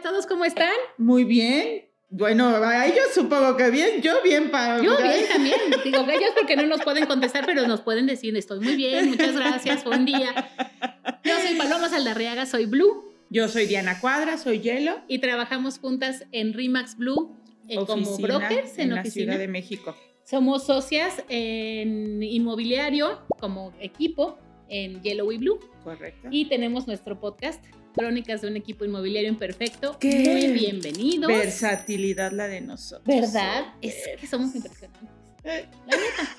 a todos, ¿cómo están? Muy bien. Bueno, a ellos supongo que bien, yo bien para... Yo bien también. Digo, ellos porque no nos pueden contestar, pero nos pueden decir, estoy muy bien, muchas gracias, buen día. Yo soy Paloma Saldarriaga, soy Blue. Yo soy Diana Cuadra, soy Hielo. Y trabajamos juntas en Rimax Blue eh, como brokers en, en la oficina. Ciudad de México. Somos socias en inmobiliario como equipo en Yellow y Blue. Correcto. Y tenemos nuestro podcast, Crónicas de un equipo inmobiliario imperfecto. ¡Qué Muy bienvenidos. Versatilidad la de nosotros. ¿Verdad? Es que somos impresionantes. La neta.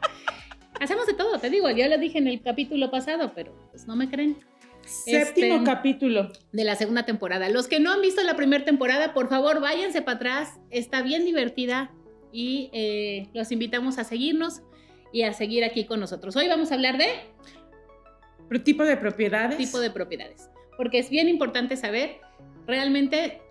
Hacemos de todo, te digo, ya lo dije en el capítulo pasado, pero pues no me creen. Séptimo Este- capítulo. De la segunda temporada. Los que no han visto la primera temporada, por favor, váyanse para atrás. Está bien divertida y eh, los invitamos a seguirnos y a seguir aquí con nosotros. Hoy vamos a hablar de Tipo de propiedades. tipo de propiedades, porque es bien importante saber realmente,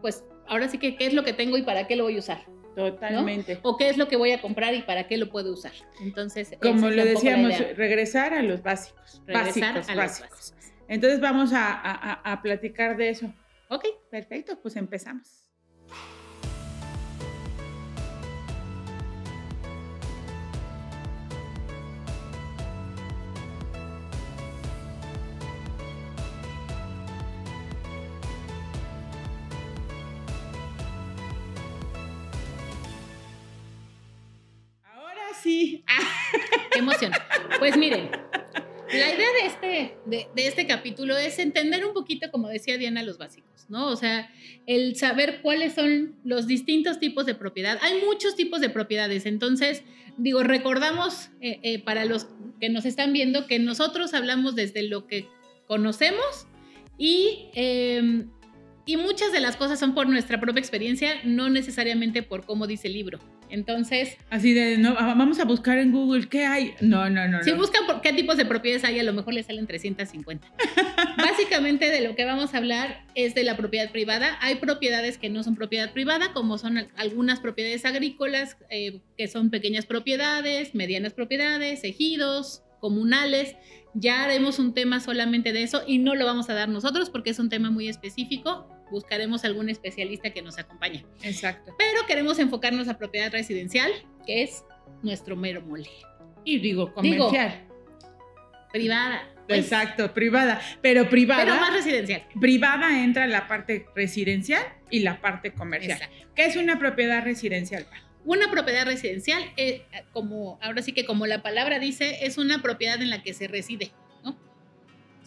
pues ahora sí que qué es lo que tengo y para qué lo voy a usar, Totalmente. o qué es lo que voy a comprar y para qué lo puedo usar. Entonces, Como la decíamos, regresar a los básicos. regresar básicos, a los básicos. básicos. Entonces vamos a- a platicar de eso. Ok, Perfecto, pues empezamos. Sí. qué emoción. Pues miren, la idea de este, de, de este capítulo es entender un poquito, como decía Diana, los básicos, ¿no? O sea, el saber cuáles son los distintos tipos de propiedad. Hay muchos tipos de propiedades, entonces, digo, recordamos eh, eh, para los que nos están viendo que nosotros hablamos desde lo que conocemos y, eh, y muchas de las cosas son por nuestra propia experiencia, no necesariamente por cómo dice el libro. Entonces, Así de, no, ah, vamos a buscar en Google qué hay. No, no, no. Si no. buscan por qué tipos de propiedades hay, a lo mejor les salen 350. Básicamente de lo que vamos a hablar es de la propiedad privada. Hay propiedades que no son propiedad privada, como son al- algunas propiedades agrícolas, eh, que son pequeñas propiedades, medianas propiedades, ejidos, comunales. Ya haremos un tema solamente de eso y no lo vamos a dar nosotros porque es un tema muy específico. Buscaremos algún especialista que nos acompañe. Exacto. Pero queremos enfocarnos a propiedad residencial, que es nuestro mero mole. Y digo, comercial. Privada. pues, Exacto, privada. Pero privada. Pero más residencial. privada entra la parte residencial y la parte comercial. Exacto. ¿Qué es una propiedad residencial? Una propiedad residencial, eh, como ahora sí que como la palabra dice, es una propiedad en la que se reside.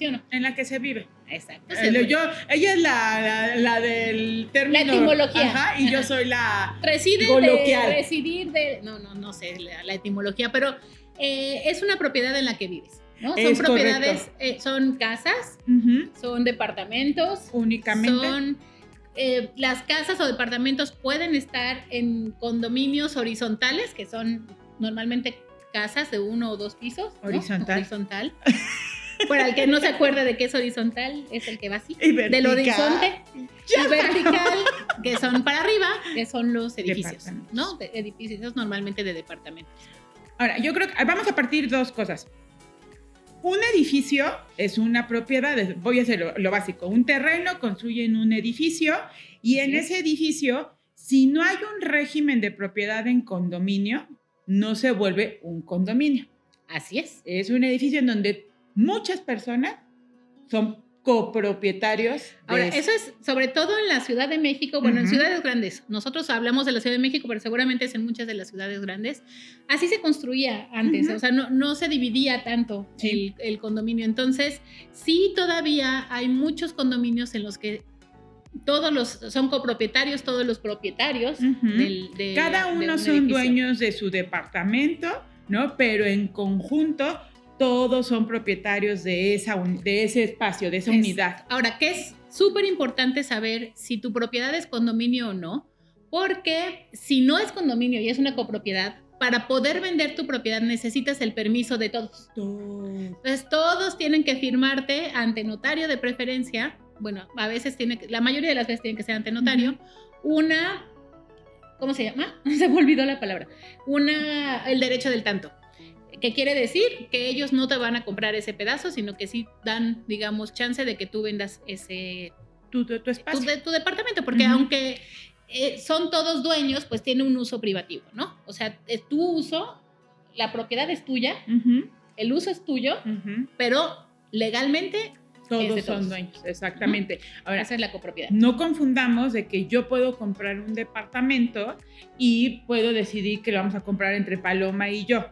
¿Sí o no? En la que se vive. Exacto. Eh, yo, ella es la, la, la del término. La etimología. Ajá, y yo soy la. reside de residir de, no, no, no sé la, la etimología, pero eh, es una propiedad en la que vives, ¿no? Son Es propiedades, eh, son casas, son departamentos, únicamente. Son, eh, las casas o departamentos pueden estar en condominios horizontales, que son normalmente casas de uno o dos pisos. ¿no? Horizontal. Para el que no se acuerda de qué es horizontal, es el que va así. Y Del horizonte y vertical, que son para arriba, que son los edificios. ¿no? De- edificios normalmente de departamentos. Ahora, yo creo que vamos a partir dos cosas. Un edificio es una propiedad, voy a hacer lo, lo básico. Un terreno construyen un edificio y en Sí. ese edificio, si no hay un régimen de propiedad en condominio, no se vuelve un condominio. Así es. Es un edificio en donde muchas personas son copropietarios. de Ahora, ese- eso es sobre todo en la Ciudad de México, bueno, en ciudades grandes. Nosotros hablamos de la Ciudad de México, pero seguramente es en muchas de las ciudades grandes. Así se construía antes, o sea, no, no se dividía tanto Sí. el, el condominio. Entonces, sí todavía hay muchos condominios en los que todos los son copropietarios, todos los propietarios del, de- Cada de uno un son dueños de su departamento, ¿no? Pero en conjunto todos son propietarios de, esa un- de ese espacio, de esa Es- unidad. Ahora, que es súper importante saber si tu propiedad es condominio o no, porque si no es condominio y es una copropiedad, para poder vender tu propiedad necesitas el permiso de todos. Entonces, todos tienen que firmarte ante notario de preferencia. Bueno, a veces tiene que, la mayoría de las veces tiene que ser ante notario. Una, ¿cómo se llama? Se me olvidó la palabra. Una, el derecho del tanto. ¿Qué quiere decir? Que ellos no te van a comprar ese pedazo, sino que sí dan, digamos, chance de que tú vendas ese, tu, tu, espacio. Tu, de, tu departamento, porque Ujú. aunque eh, son todos dueños, pues tiene un uso privativo, ¿no? O sea, es tu uso, la propiedad es tuya, Ujú, el uso es tuyo, ujú. pero legalmente Todos de son todos. dueños, exactamente. Ahora, esa es la copropiedad. no confundamos de que yo puedo comprar un departamento y puedo decidir que lo vamos a comprar entre Paloma y yo.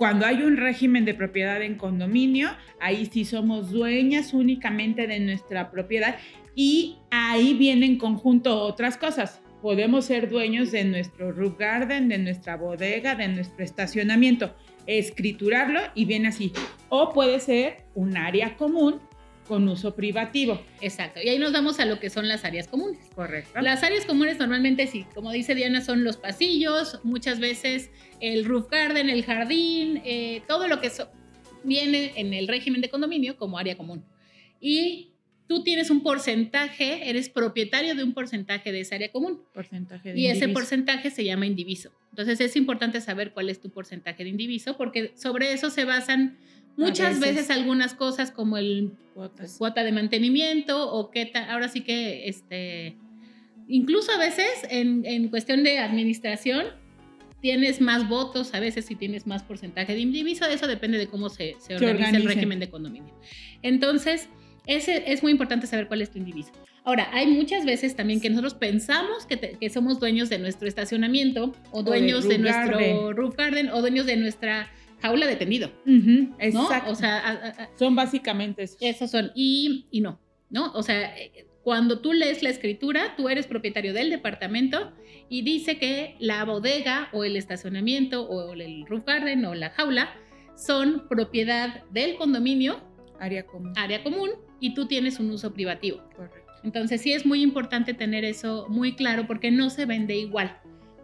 Cuando hay un régimen de propiedad en condominio, ahí sí somos dueñas únicamente de nuestra propiedad y ahí vienen en conjunto otras cosas. Podemos ser dueños de nuestro roof garden, de nuestra bodega, de nuestro estacionamiento, escriturarlo y viene así. O puede ser un área común con uso privativo. Exacto. Y ahí nos vamos a lo que son las áreas comunes. Correcto. Las áreas comunes normalmente sí, como dice Diana, son los pasillos, muchas veces el roof garden, el jardín, eh, todo lo que so- viene en el régimen de condominio como área común. Y tú tienes un porcentaje, eres propietario de un porcentaje de esa área común. porcentaje de Y ese indiviso. porcentaje se llama indiviso. Entonces es importante saber cuál es tu porcentaje de indiviso porque sobre eso se basan muchas veces. veces. algunas cosas como el Cuotas. cuota de mantenimiento o qué tal. Ahora sí que, este, incluso a veces en, en cuestión de administración, tienes más votos, a veces si tienes más porcentaje de indiviso, eso depende de cómo se, se organiza el organicen. régimen de condominio. Entonces, ese, es muy importante saber cuál es tu indiviso. Ahora, hay muchas veces también que nosotros pensamos que, te- que somos dueños de nuestro estacionamiento o de dueños de, roof nuestro garden. roof garden o dueños de nuestra jaula de tendido, Ujú, ¿no? exacto. O sea, a- a- son básicamente esos. esos son y, y no, ¿no? O sea, cuando tú lees la escritura, tú eres propietario del departamento y dice que la bodega o el estacionamiento o el roof garden o la jaula son propiedad del condominio, área común. área común, y tú tienes un uso privativo. Correcto. Entonces sí es muy importante tener eso muy claro porque no se vende igual,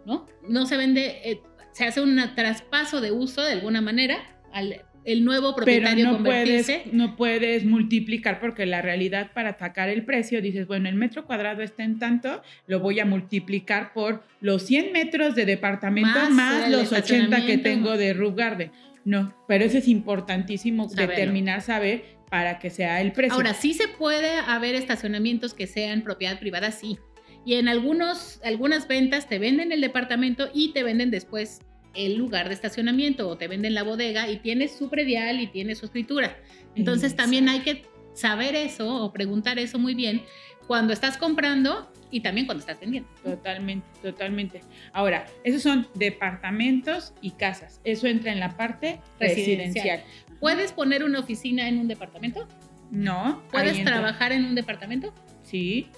¿no? No se vende, eh, se hace un traspaso de uso de alguna manera al el nuevo Pero propietario no puedes, convertirse. no puedes multiplicar porque la realidad para atacar el precio dices, bueno, el metro cuadrado está en tanto, lo voy a multiplicar por los 100 metros de departamento Más los 80 que tengo de roof garden. No, pero eso es importantísimo Saberlo. determinar, saber para que sea el precio. Ahora, sí se puede haber estacionamientos que sean propiedad privada, sí. Y en algunos, algunas ventas te venden el departamento y te venden después el lugar de estacionamiento o te venden la bodega y tienes su predial y tienes su escritura. Entonces Exacto. también hay que saber eso o preguntar eso muy bien cuando estás comprando y también cuando estás vendiendo. Totalmente, totalmente. Ahora, esos son departamentos y casas. Eso entra en la parte Residencial. residencial. ¿Puedes poner una oficina en un departamento? No. ¿Puedes trabajar en un departamento? Sí.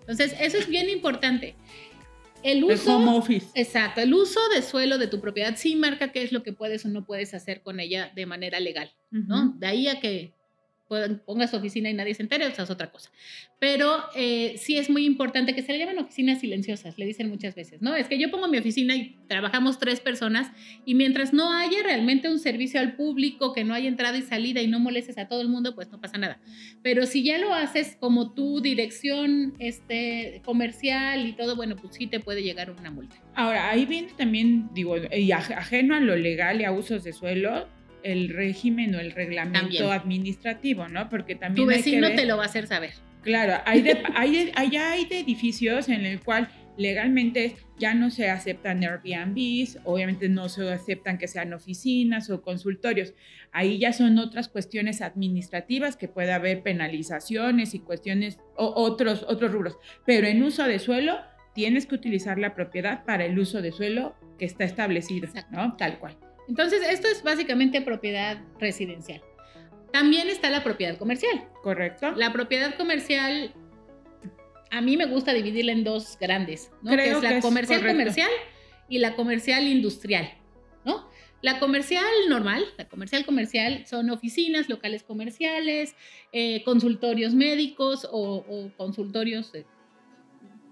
Entonces, eso es bien importante. El El uso... home office. Exacto, el uso de suelo de tu propiedad sí marca qué es lo que puedes o no puedes hacer con ella de manera legal, ¿no? De ahí a que pongas tu oficina y nadie se entere, o sea, es otra cosa. Pero eh, sí es muy importante que se le llaman oficinas silenciosas, le dicen muchas veces, ¿no? Es que yo pongo mi oficina y trabajamos tres personas y mientras no haya realmente un servicio al público, que no haya entrada y salida y no molestes a todo el mundo, pues no pasa nada. Pero si ya lo haces como tu dirección este, comercial y todo, bueno, pues sí te puede llegar una multa. Ahora, ahí viene también, digo, y aj- ajeno a lo legal y a usos de suelo, el régimen o el reglamento También. administrativo, ¿no? Porque también Tu hay que vecino ver- te lo va a hacer saber. Claro, hay de, hay, allá hay de edificios en el cual legalmente ya no se aceptan Airbnbs, obviamente no se aceptan que sean oficinas o consultorios. Ahí ya son otras cuestiones administrativas que puede haber penalizaciones y cuestiones o otros otros rubros, pero en uso de suelo tienes que utilizar la propiedad para el uso de suelo que está establecido, Exacto. ¿no? Tal cual. Entonces, esto es básicamente propiedad residencial. También está la propiedad comercial. ¿Correcto? La propiedad comercial, a mí me gusta dividirla en dos grandes, ¿no? Creo que es la que es comercial correcto. comercial y la comercial industrial, ¿no? La comercial normal, la comercial comercial son oficinas, locales comerciales, eh, consultorios médicos o, o consultorios de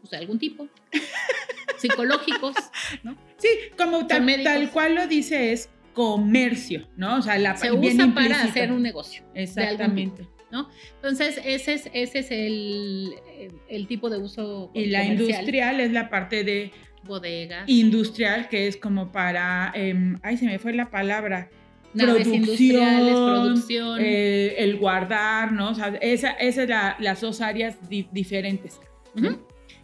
pues, algún tipo, psicológicos, ¿no? Sí, como tal, tal cual lo dice es comercio, ¿no? O sea, la Se usa para hacer un negocio. Exactamente. Entonces, ese es, ese es el, el tipo de uso Y la comercial. industrial es la parte de Bodegas. industrial que es como para, em, ay, se me fue la palabra, naves industriales, producción. eh, el guardar, ¿no? O sea, esa, esas son las dos áreas di- diferentes.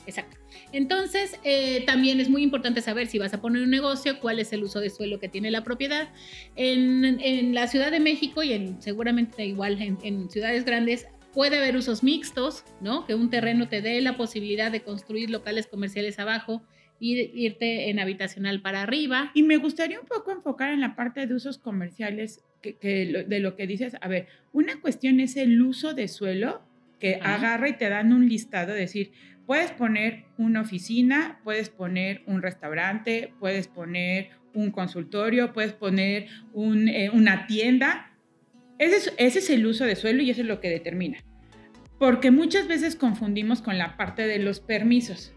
Exacto. Entonces, eh, también es muy importante saber si vas a poner un negocio, cuál es el uso de suelo que tiene la propiedad. En, en la Ciudad de México y en, seguramente igual en, en ciudades grandes puede haber usos mixtos, ¿no? Que un terreno te dé la posibilidad de construir locales comerciales abajo y de- irte en habitacional para arriba. Y me gustaría un poco enfocar en la parte de usos comerciales que, que lo- de lo que dices. A ver, una cuestión es el uso de suelo que Ajá. agarra y te dan un listado, decir, puedes poner una oficina, puedes poner un restaurante, puedes poner un consultorio, puedes poner un, eh, una tienda. Ese es, ese es el uso de suelo y eso es lo que determina. Porque muchas veces confundimos con la parte de los permisos.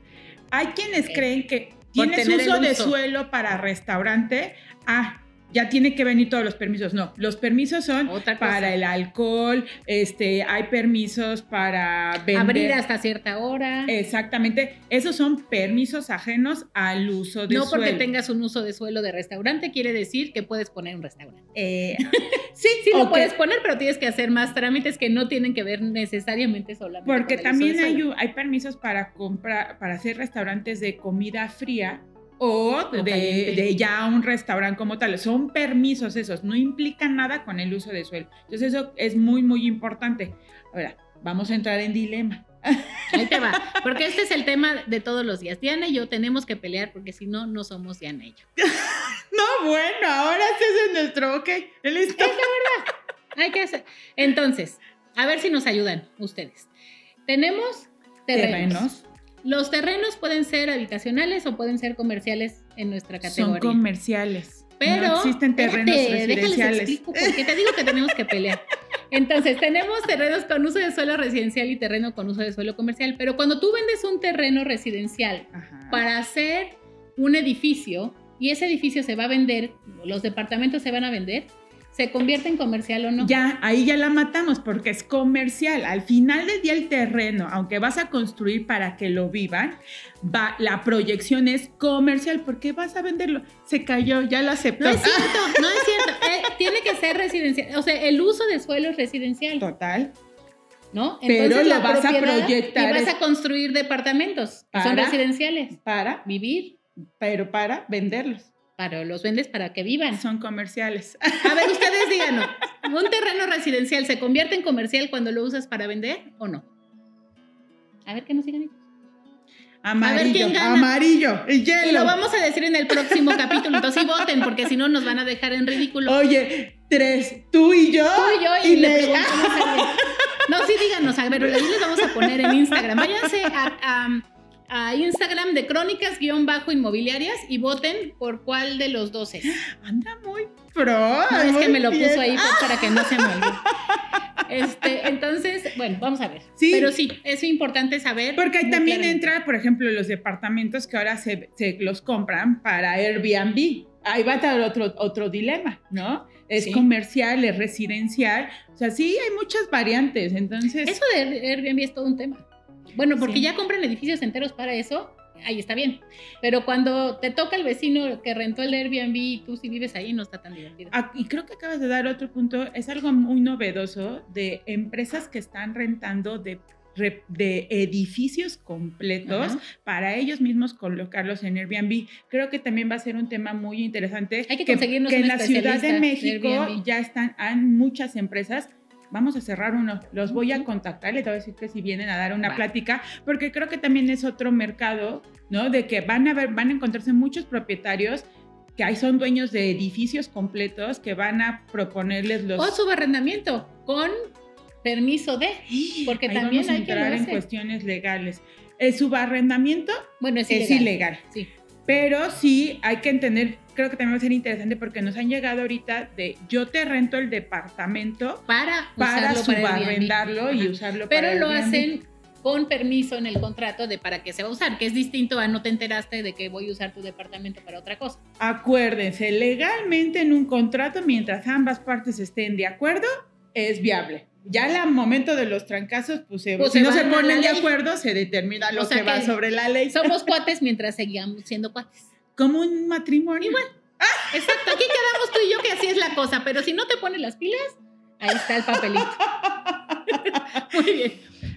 Hay quienes creen que tienes el uso de uso. suelo para restaurante, ah, ya tiene que venir todos los permisos. No, los permisos son para el alcohol, este, hay permisos para vender. Abrir hasta cierta hora. Exactamente, esos son permisos ajenos al uso de no suelo. porque tengas un uso de suelo de restaurante quiere decir que puedes poner un restaurante. Eh, sí, Sí, lo puedes poner, pero tienes que hacer más trámites que no tienen que ver necesariamente solamente Porque con el uso también de hay, hay permisos para comprar, para hacer restaurantes de comida fría o de, ya un restaurante como tal. Son permisos esos, no implican nada con el uso de suelo. Entonces eso es muy, muy importante. Ahora, vamos a entrar en dilema. Ahí te va, porque este es el tema de todos los días. Diana y yo tenemos que pelear porque si no, no somos Diana y yo. No, bueno, ahora sí es nuestro, ok, listo. Hay que hacer. Entonces, a ver si nos ayudan ustedes. Tenemos terrenos. Terrenos Los terrenos pueden ser habitacionales o pueden ser comerciales en nuestra son categoría. comerciales. Pero no existen terrenos espérate, residenciales. explico, porque te digo que tenemos que pelear. Entonces, tenemos terrenos con uso de suelo residencial y terreno con uso de suelo comercial, pero cuando tú vendes un terreno residencial Ajá. para hacer un edificio y ese edificio se va a vender, los departamentos se van a vender, ¿se convierte en comercial o no? Ya, ahí ya la matamos porque es comercial. Al final del día el terreno, aunque vas a construir para que lo vivan, va, la proyección es comercial porque vas a venderlo. Se cayó, ya lo aceptó. No es cierto, no es cierto. Eh, tiene que ser residencial. O sea, el uso de suelo es residencial, Total. ¿no? Pero la lo vas a proyectar Y vas a construir departamentos que son residenciales. Para, Vivir, pero para venderlos. Para los vendes para que vivan. Son comerciales. A ver, ustedes díganos, ¿un terreno residencial se convierte en comercial cuando lo usas para vender o no? A ver, que nos digan. ellos. Amarillo, quién gana. amarillo, el Y hielo. lo vamos a decir en el próximo capítulo, entonces sí voten, porque si no nos van a dejar en ridículo. Oye, tres, tú y yo. Tú y yo y, le le- preguntamos a alguien. No, sí, díganos, a ver, ahí les vamos a poner en Instagram. Váyanse a, a- a Instagram de crónicas-inmobiliarias y voten por cuál de los dos es. Anda muy pro. No, es que me lo bien. puso ahí pues, para que no se me olvide. Este, entonces, bueno, vamos a ver. Sí. Pero sí, es importante saber. Porque ahí también claramente. entra, por ejemplo, los departamentos que ahora se, se los compran para Airbnb. Ahí va a estar otro, otro dilema, ¿no? Es Sí. comercial, es residencial. O sea, sí, hay muchas variantes. Entonces, Eso de Airbnb es todo un tema. Bueno, porque Sí. ya compran edificios enteros para eso, ahí está bien. Pero cuando te toca el vecino que rentó el Airbnb y tú si vives ahí, no está tan divertido. ah, y creo que acabas de dar otro punto. Es algo muy novedoso de empresas que están rentando de, de edificios completos Ajá. para ellos mismos colocarlos en Airbnb. Creo que también va a ser un tema muy interesante. Hay que conseguirnos que en la Ciudad de de México Airbnb. ya están, hay muchas empresas. Vamos a cerrar uno, los voy a contactar, les voy a decir que si vienen a dar una plática, porque creo que también es otro mercado, ¿no? De que van a ver, van a encontrarse muchos propietarios que ahí son dueños de edificios completos que van a proponerles los... O subarrendamiento con permiso de. porque Ahí también vamos a hay que entrar en hace. cuestiones legales. El subarrendamiento Bueno, es, es ilegal. ilegal. Sí. Pero sí hay que entender, creo que también va a ser interesante porque nos han llegado ahorita de yo te rento el departamento Para, para subarrendarlo y usarlo Pero para lo hacen con permiso en el contrato de para qué se va a usar, que es distinto a no te enteraste de que voy a usar tu departamento para otra cosa. Acuérdense, legalmente en un contrato, mientras ambas partes estén de acuerdo, es viable. Ya al momento de los trancazos, pues, se- Pues si se no se ponen de acuerdo, se determina lo O sea que va que sobre la ley. Somos cuates mientras seguíamos siendo cuates. Como un matrimonio. Igual. Exacto, aquí quedamos tú y yo que así es la cosa, pero si no te pones las pilas, ahí está el papelito. Muy bien.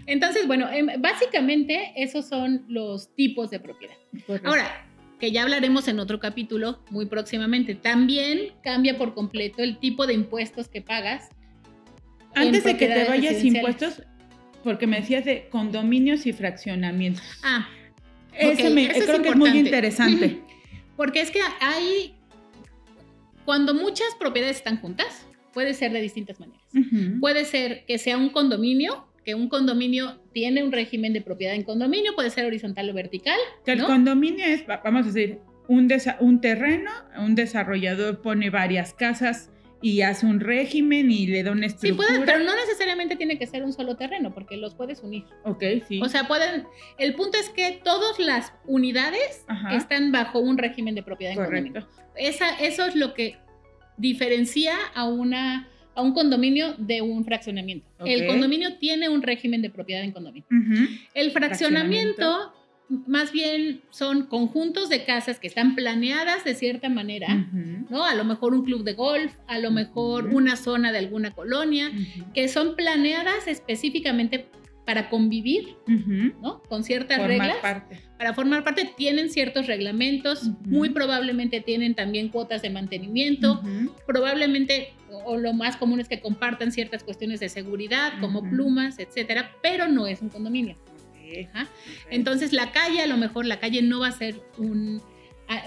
Entonces, bueno, em, básicamente esos son los tipos de propiedad. Ahora, que ya hablaremos en otro capítulo muy próximamente, también cambia por completo el tipo de impuestos que pagas. Antes de que te vayas impuestos, porque me decías de condominios y fraccionamientos. Ah, eso me, creo que es muy interesante. Porque es que hay, cuando muchas propiedades están juntas, puede ser de distintas maneras. Puede ser que sea un condominio, que un condominio tiene un régimen de propiedad en condominio, puede ser horizontal o vertical. el condominio es, vamos a decir, un, un terreno, un desarrollador pone varias casas y hace un régimen y le da una estructura. Sí, puede, pero no necesariamente tiene que ser un solo terreno, porque los puedes unir. Ok, sí. O sea, pueden. El punto es que todas las unidades están bajo un régimen de propiedad en condominio. Esa, eso es lo que diferencia a una a un condominio de un fraccionamiento. El condominio tiene un régimen de propiedad en condominio. El fraccionamiento más bien son conjuntos de casas que están planeadas de cierta manera, ¿no? A lo mejor un club de golf, a lo mejor una zona de alguna colonia, que son planeadas específicamente para convivir, ¿no? Con ciertas reglas. Para formar parte tienen ciertos reglamentos, muy probablemente tienen también cuotas de mantenimiento, probablemente o lo más común es que compartan ciertas cuestiones de seguridad, como plumas, etcétera, pero no es un condominio. Entonces la calle, a lo mejor la calle no va a ser un,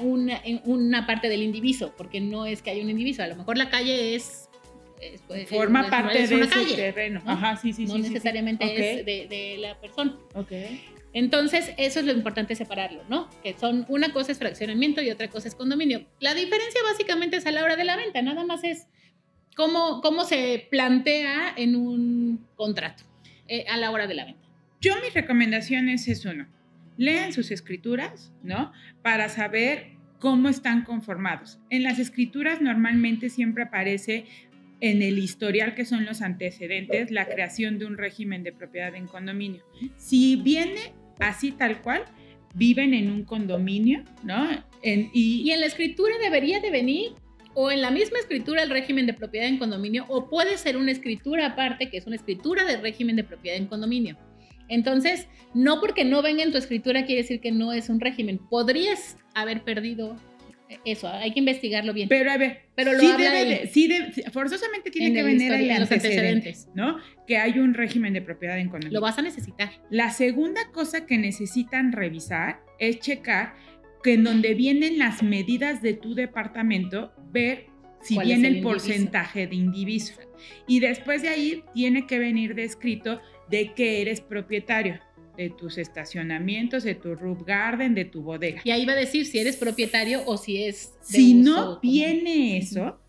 una, una, parte del indiviso, porque no es que haya un indiviso, a lo mejor la calle es... Pues, Forma parte de ese terreno. ¿no? Ajá, sí, sí, no necesariamente es de, de, la persona. Entonces, eso es lo importante separarlo, ¿no? Que son, una cosa es fraccionamiento y otra cosa es condominio. La diferencia básicamente es a la hora de la venta, nada más es cómo, cómo se plantea en un contrato eh, a la hora de la venta. Yo mi recomendación es uno, lean sus escrituras, ¿no? Para saber cómo están conformados. En las escrituras normalmente siempre aparece en el historial que son los antecedentes la creación de un régimen de propiedad en condominio. Si viene así tal cual, viven en un condominio, ¿no? y, y, en la escritura debería de venir o en la misma escritura el régimen de propiedad en condominio o puede ser una escritura aparte que es una escritura de régimen de propiedad en condominio. Entonces, no porque no venga en tu escritura quiere decir que no es un régimen. Podrías haber perdido eso, hay que investigarlo bien. Pero a ver, pero lo sí debe sí forzosamente tiene que venir ahí los antecedentes, ¿no? Que hay un régimen de propiedad en. Lo vas a necesitar. La segunda cosa que necesitan revisar es checar que en donde vienen las medidas de tu departamento, ver si viene el, porcentaje de indiviso. Y después de ahí tiene que venir descrito de que eres propietario de tus estacionamientos, de tu roof garden, de tu bodega. Y ahí va a decir si eres propietario o si es... si no viene eso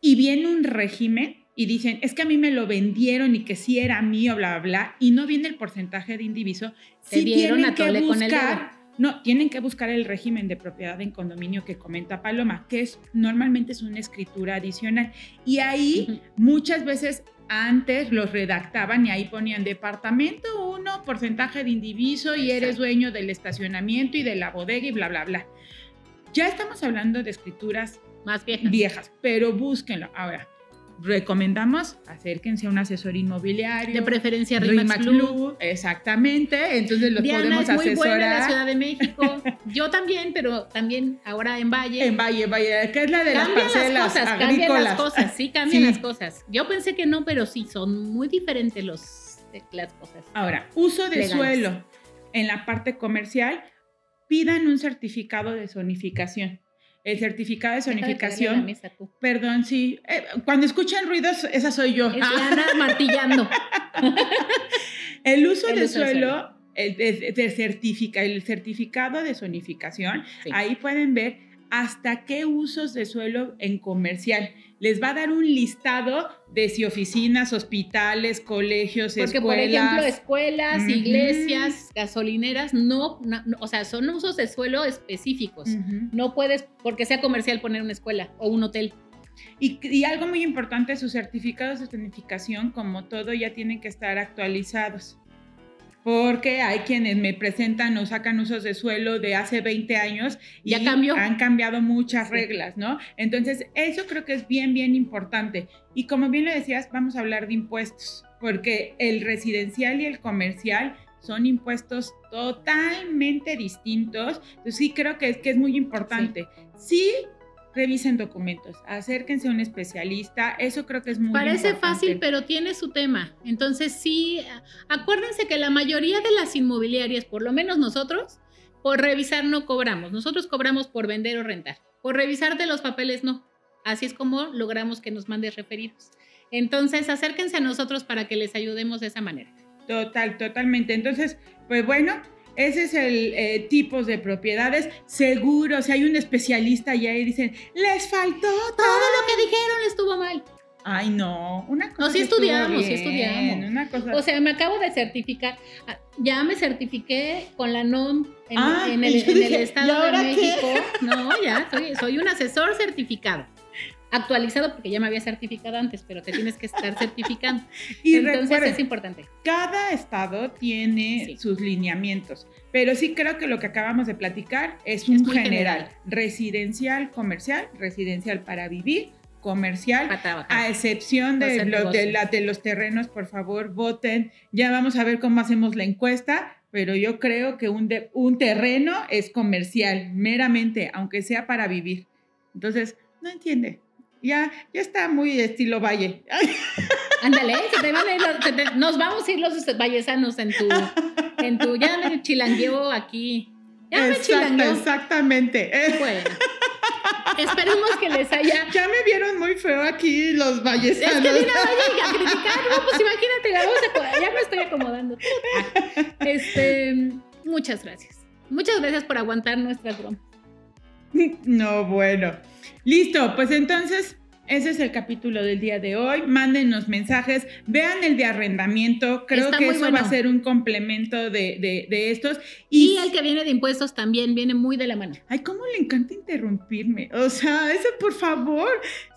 y viene un régimen y dicen, es que a mí me lo vendieron y que sí era mío, bla, bla, bla, y no viene el porcentaje de indiviso, si tienen que buscar no, tienen que buscar el régimen de propiedad en condominio que comenta Paloma, que es normalmente es una escritura adicional. Y ahí muchas veces antes los redactaban y ahí ponían departamento 1, porcentaje de indiviso y eres dueño del estacionamiento y de la bodega y bla, bla, bla. Ya estamos hablando de escrituras más viejas. viejas, pero búsquenlo. Ahora, recomendamos acérquense a un asesor inmobiliario. De preferencia Rimax. Exactamente, entonces los podemos es muy Buena en la Ciudad de México. Yo también, pero también ahora en Valle. En Valle, Valle, que es la de las parcelas las cosas, agrícolas. Cambian las cosas, sí, cambian las cosas. Yo pensé que no, pero sí, son muy diferentes los, las cosas. Ahora, uso de suelo en la parte comercial, pidan un certificado de zonificación el certificado de zonificación. perdón, sí. Eh, cuando escuchan ruidos, esa soy yo. Es Ana martillando. el uso de suelo, el, certifica, el certificado de zonificación, ahí pueden ver hasta qué usos de suelo en comercial. Les va a dar un listado de si oficinas, hospitales, colegios, Porque, por ejemplo, escuelas, iglesias, gasolineras, no, o sea, son usos de suelo específicos. No puedes, porque sea comercial, poner una escuela o un hotel. Y, y, algo muy importante, sus certificados de certificación, como todo, ya tienen que estar actualizados. Porque hay quienes me presentan o sacan usos de suelo de hace 20 años y Ya cambió. han cambiado muchas Sí. reglas, ¿no? Entonces, eso creo que es bien, bien importante. Y como bien lo decías, vamos a hablar de impuestos, porque el residencial y el comercial son impuestos totalmente distintos. Entonces, sí creo que es, que es muy importante. Sí. Revisen documentos, acérquense a un especialista, eso creo que es muy Parece importante. fácil, pero tiene su tema. Entonces sí, acuérdense que la mayoría de las inmobiliarias, por lo menos nosotros, por revisar no cobramos. Nosotros cobramos por vender o rentar. Por revisar de los papeles no. Así es como logramos que nos mandes referidos. Entonces acérquense a nosotros para que les ayudemos de esa manera. Total, totalmente. Entonces, pues bueno, ese es el eh, tipos de propiedades. Seguro, si hay un especialista allá y dicen, les faltó Todo todo. lo que dijeron estuvo mal. Ay, no, una cosa. No, sí estudiamos, sí estudiamos. Una cosa. O sea, me acabo de certificar. Ah, Ya me certifiqué con la NOM en, Ah, en el, y yo en el dije, ¿y Estado de qué? México. No, ya, soy, soy un asesor certificado. Actualizado porque ya me había certificado antes, pero te tienes que estar certificando. y Entonces recuerden, es importante. cada estado tiene Sí. sus lineamientos, pero sí creo que lo que acabamos de platicar es un Es general. general. Residencial, comercial, residencial para vivir, comercial. A excepción de, los, de, la- de los terrenos, por favor, voten. Ya vamos a ver cómo hacemos la encuesta, pero yo creo que un, de- un terreno es comercial, meramente, aunque sea para vivir. Entonces, no entiende. Ya, ya está muy estilo valle. Ándale, nos vamos a ir los vallesanos en tu, en tu, ya me chilangueo aquí. Ya me Exacto, chilangueo. exactamente. Bueno, esperemos que les haya ya me vieron muy feo aquí los Es vallesanos. que mira, vaya a criticar, no, pues imagínate, la acomodar, ya me estoy acomodando. Este, muchas gracias. Muchas gracias por aguantar nuestras bromas. No, bueno. Listo, pues entonces ese es el capítulo del día de hoy. Mándenos mensajes, vean el de arrendamiento. Creo Está que eso bueno. va a ser un complemento de, de- de estos. Y el que viene de impuestos también viene muy de la mano. Ay, cómo le encanta interrumpirme. O sea, eso por favor.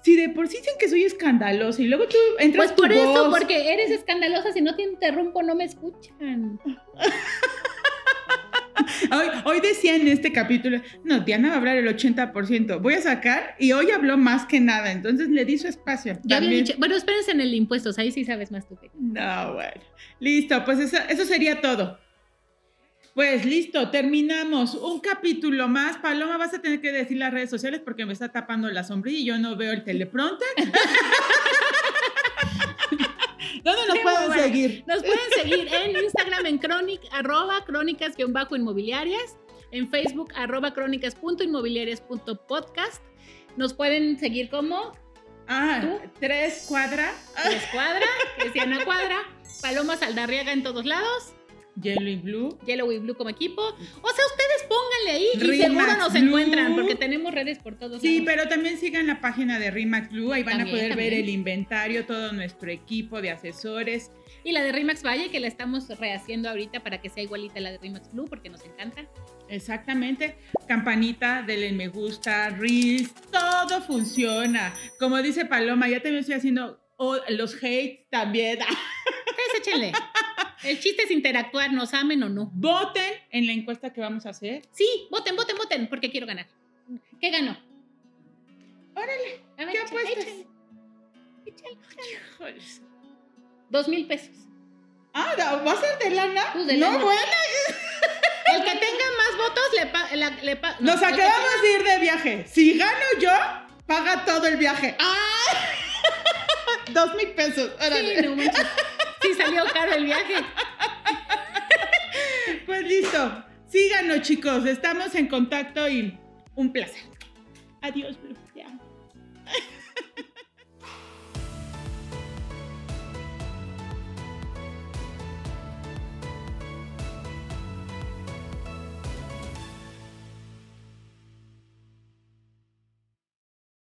Si de por sí dicen que soy escandalosa y luego tú entras Pues por tu eso, voz. porque eres escandalosa, si no te interrumpo no me escuchan. Hoy, hoy decía en este capítulo, no, Diana va a hablar el 80%. Voy a sacar y hoy habló más que nada. Entonces le di su espacio. Ya había dicho, bueno, espérense en el impuestos, ahí sí sabes más tú que. No, bueno. Listo, pues eso, eso sería todo. Pues listo, terminamos. Un capítulo más. Paloma, vas a tener que decir las redes sociales porque me está tapando la sombrilla y yo no veo el teleprompter. ¿Dónde nos pueden bueno. seguir? Nos pueden seguir en Instagram en crónic, arroba crónicas-inmobiliarias, en Facebook arroba crónicas.inmobiliarias.podcast. Nos pueden seguir como Ah, ¿Tú? tres cuadra, Tres Cuadra, Diana Cuadra, Paloma Saldarriaga en todos lados, yellow y blue. Yellow y Blue como equipo. O sea, ustedes pónganle ahí y Rimax seguro nos Blue. encuentran porque tenemos redes por todos Sí, lados. pero también sigan la página de Rimax Blue, ahí van También, a poder ver el inventario, todo nuestro equipo de asesores. Y la de Rimax Valle, que la estamos rehaciendo ahorita para que sea igualita a la de Rimax Blue porque nos encanta. Exactamente. Campanita, denle me gusta, reels, todo funciona. Como dice Paloma, ya también estoy haciendo oh, los hates también. Ustedes échenle. El chiste es interactuar, nos amen o no. Voten en la encuesta que vamos a hacer. Sí, voten, voten, voten, porque quiero ganar. ¿Qué ganó? Órale, A ver, ¿qué échale, apuestas? échale. Échale. Dos mil pesos. Ah, ¿da- ¿va a ser de lana? Pues de no, lana. bueno. El que tenga más votos le paga. Le pa- no, Nos acabamos de ir de viaje. Si gano yo, paga todo el viaje. ¡Ah! Dos mil pesos. tenga- Órale. Sí, no manches. Sí, salió caro el viaje. Pues listo. Síganos, chicos. Estamos en contacto y un placer. Adiós, Blue.